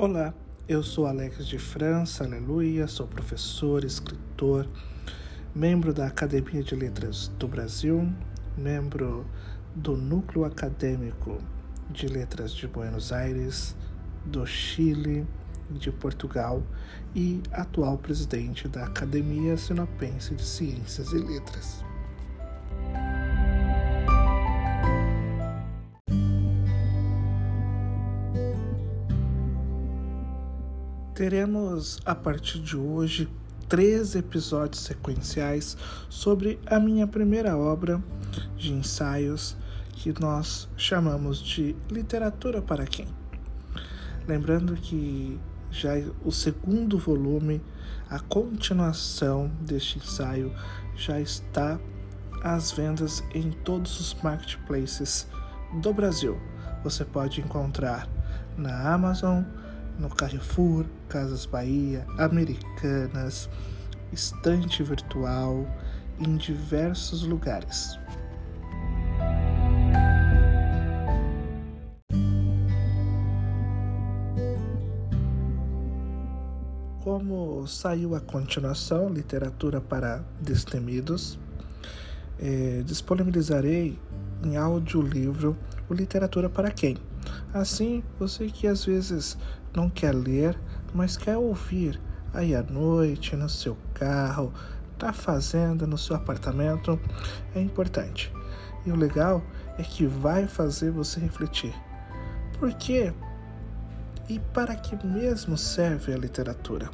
Olá, eu sou Alex de França, aleluia, sou professor, escritor, membro da Academia de Letras do Brasil, membro do Núcleo Acadêmico de Letras de Buenos Aires, do Chile, de Portugal e atual presidente da Academia Sinopense de Ciências e Letras. Teremos a partir de hoje três episódios sequenciais sobre a minha primeira obra de ensaios que nós chamamos de Literatura para Quem. Lembrando que já o segundo volume, a continuação deste ensaio, já está às vendas em todos os marketplaces do Brasil. Você pode encontrar na Amazon, no Carrefour, Casas Bahia, Americanas, estante virtual, em diversos lugares. Como saiu a continuação, Literatura para Destemidos, eh, disponibilizarei em audiolivro o Literatura para Quem? Assim, você que às vezes não quer ler, mas quer ouvir aí à noite, no seu carro, tá fazendo no seu apartamento, é importante. E o legal é que vai fazer você refletir. Por quê? E para que mesmo serve a literatura?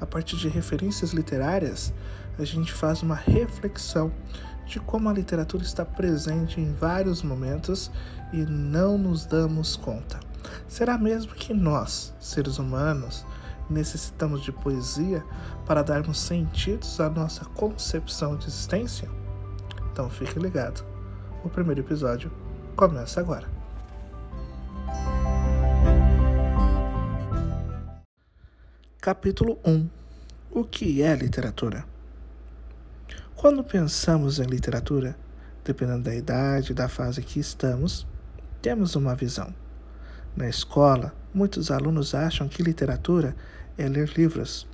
A partir de referências literárias, a gente faz uma reflexão de como a literatura está presente em vários momentos e não nos damos conta. Será mesmo que nós, seres humanos, necessitamos de poesia para darmos sentidos à nossa concepção de existência? Então fique ligado. O primeiro episódio começa agora. Capítulo 1 O que é literatura? Quando pensamos em literatura, dependendo da idade e da fase que estamos, temos uma visão. Na escola, muitos alunos acham que literatura é ler livros.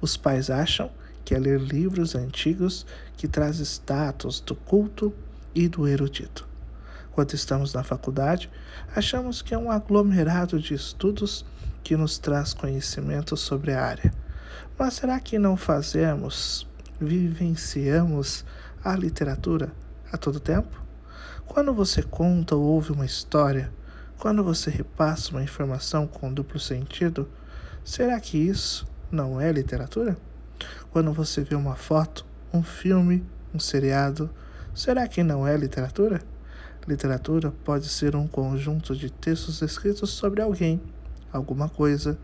Os pais acham que é ler livros antigos que traz status do culto e do erudito. Quando estamos na faculdade, achamos que é um aglomerado de estudos que nos traz conhecimento sobre a área. Mas será que não fazemos vivenciamos a literatura a todo tempo? Quando você conta ou ouve uma história, quando você repassa uma informação com duplo sentido, será que isso não é literatura? Quando você vê uma foto, um filme, um seriado, será que não é literatura? Literatura pode ser um conjunto de textos escritos sobre alguém, alguma coisa,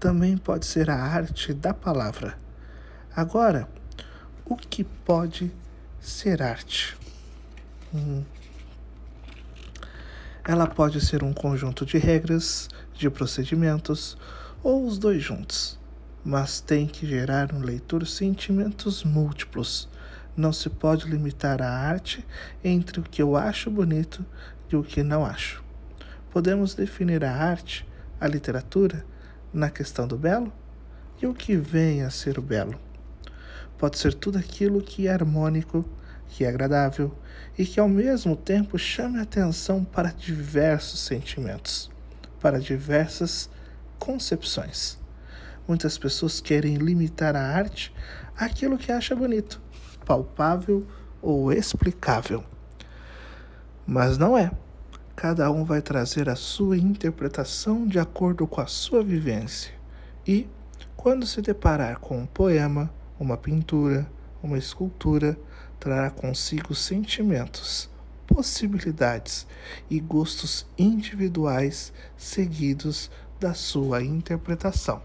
também pode ser a arte da palavra. Agora, o que pode ser arte? Hum. Ela pode ser um conjunto de regras, de procedimentos ou os dois juntos, mas tem que gerar no leitor sentimentos múltiplos. Não se pode limitar a arte entre o que eu acho bonito e o que não acho. Podemos definir a arte, a literatura, na questão do belo e o que vem a ser o belo pode ser tudo aquilo que é harmônico, que é agradável e que ao mesmo tempo chame atenção para diversos sentimentos, para diversas concepções. Muitas pessoas querem limitar a arte àquilo que acha bonito, palpável ou explicável. Mas não é. Cada um vai trazer a sua interpretação de acordo com a sua vivência. E, quando se deparar com um poema, uma pintura, uma escultura trará consigo sentimentos, possibilidades e gostos individuais seguidos da sua interpretação.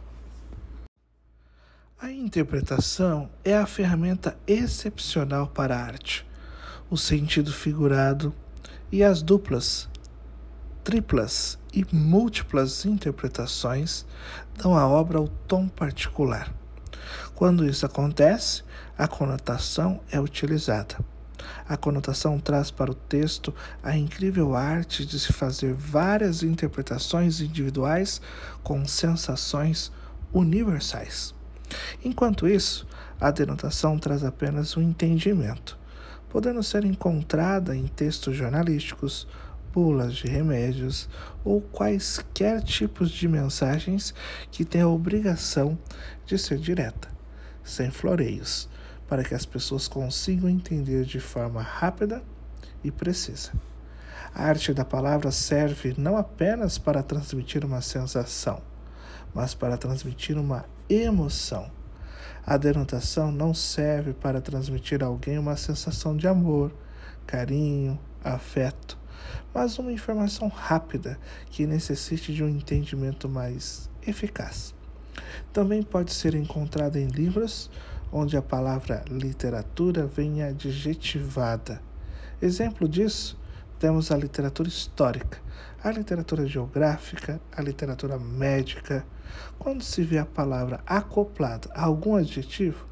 A interpretação é a ferramenta excepcional para a arte. O sentido figurado e as duplas, triplas e múltiplas interpretações dão à obra o tom particular. Quando isso acontece, a conotação é utilizada. A conotação traz para o texto a incrível arte de se fazer várias interpretações individuais com sensações universais. Enquanto isso, a denotação traz apenas um entendimento, podendo ser encontrada em textos jornalísticos, bulas de remédios ou quaisquer tipos de mensagens que têm a obrigação de ser direta, sem floreios para que as pessoas consigam entender de forma rápida e precisa. A arte da palavra serve não apenas para transmitir uma sensação, mas para transmitir uma emoção. A denotação não serve para transmitir a alguém uma sensação de amor, carinho, afeto, mas uma informação rápida que necessite de um entendimento mais eficaz. Também pode ser encontrada em livros onde a palavra literatura vem adjetivada. Exemplo disso, temos a literatura histórica, a literatura geográfica, a literatura médica. Quando se vê a palavra acoplada a algum adjetivo,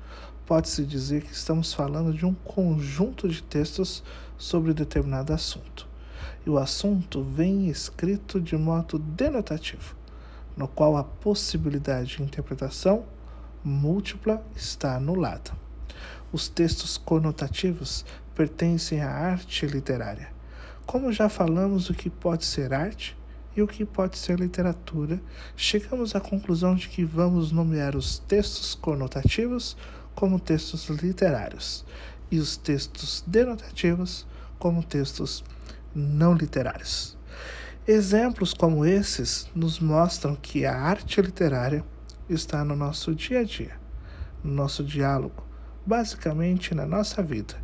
pode-se dizer que estamos falando de um conjunto de textos sobre determinado assunto. E o assunto vem escrito de modo denotativo, no qual a possibilidade de interpretação múltipla está anulada. Os textos conotativos pertencem à arte literária. Como já falamos o que pode ser arte e o que pode ser literatura, chegamos à conclusão de que vamos nomear os textos conotativos como textos literários e os textos denotativos como textos não literários. Exemplos como esses nos mostram que a arte literária está no nosso dia a dia, no nosso diálogo, basicamente na nossa vida.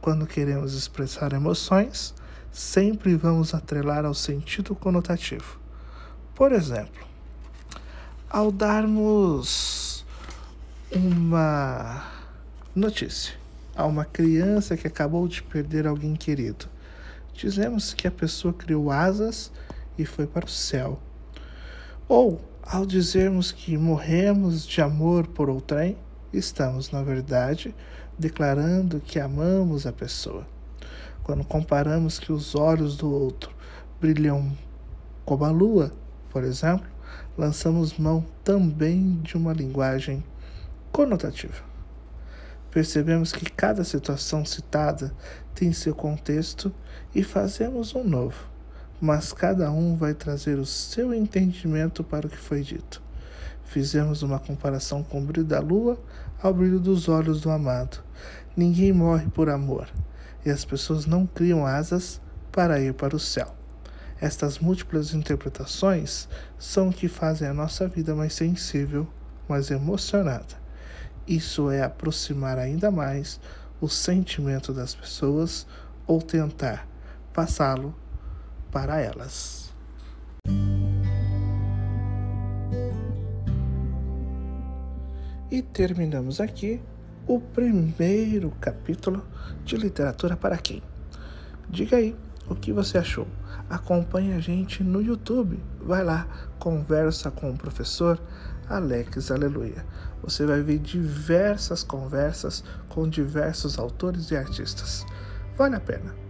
Quando queremos expressar emoções, sempre vamos atrelar ao sentido conotativo. Por exemplo, ao darmos uma notícia a uma criança que acabou de perder alguém querido, dizemos que a pessoa criou asas e foi para o céu. Ou ao dizermos que morremos de amor por outrem, estamos, na verdade, declarando que amamos a pessoa. Quando comparamos que os olhos do outro brilham como a lua, por exemplo, lançamos mão também de uma linguagem conotativa. Percebemos que cada situação citada tem seu contexto e fazemos um novo mas cada um vai trazer o seu entendimento para o que foi dito. Fizemos uma comparação com o brilho da lua ao brilho dos olhos do amado. Ninguém morre por amor, e as pessoas não criam asas para ir para o céu. Estas múltiplas interpretações são o que fazem a nossa vida mais sensível, mais emocionada. Isso é aproximar ainda mais o sentimento das pessoas ou tentar passá-lo para elas. E terminamos aqui o primeiro capítulo de Literatura para Quem? Diga aí o que você achou. Acompanhe a gente no YouTube. Vai lá, conversa com o professor Alex Aleluia. Você vai ver diversas conversas com diversos autores e artistas. Vale a pena.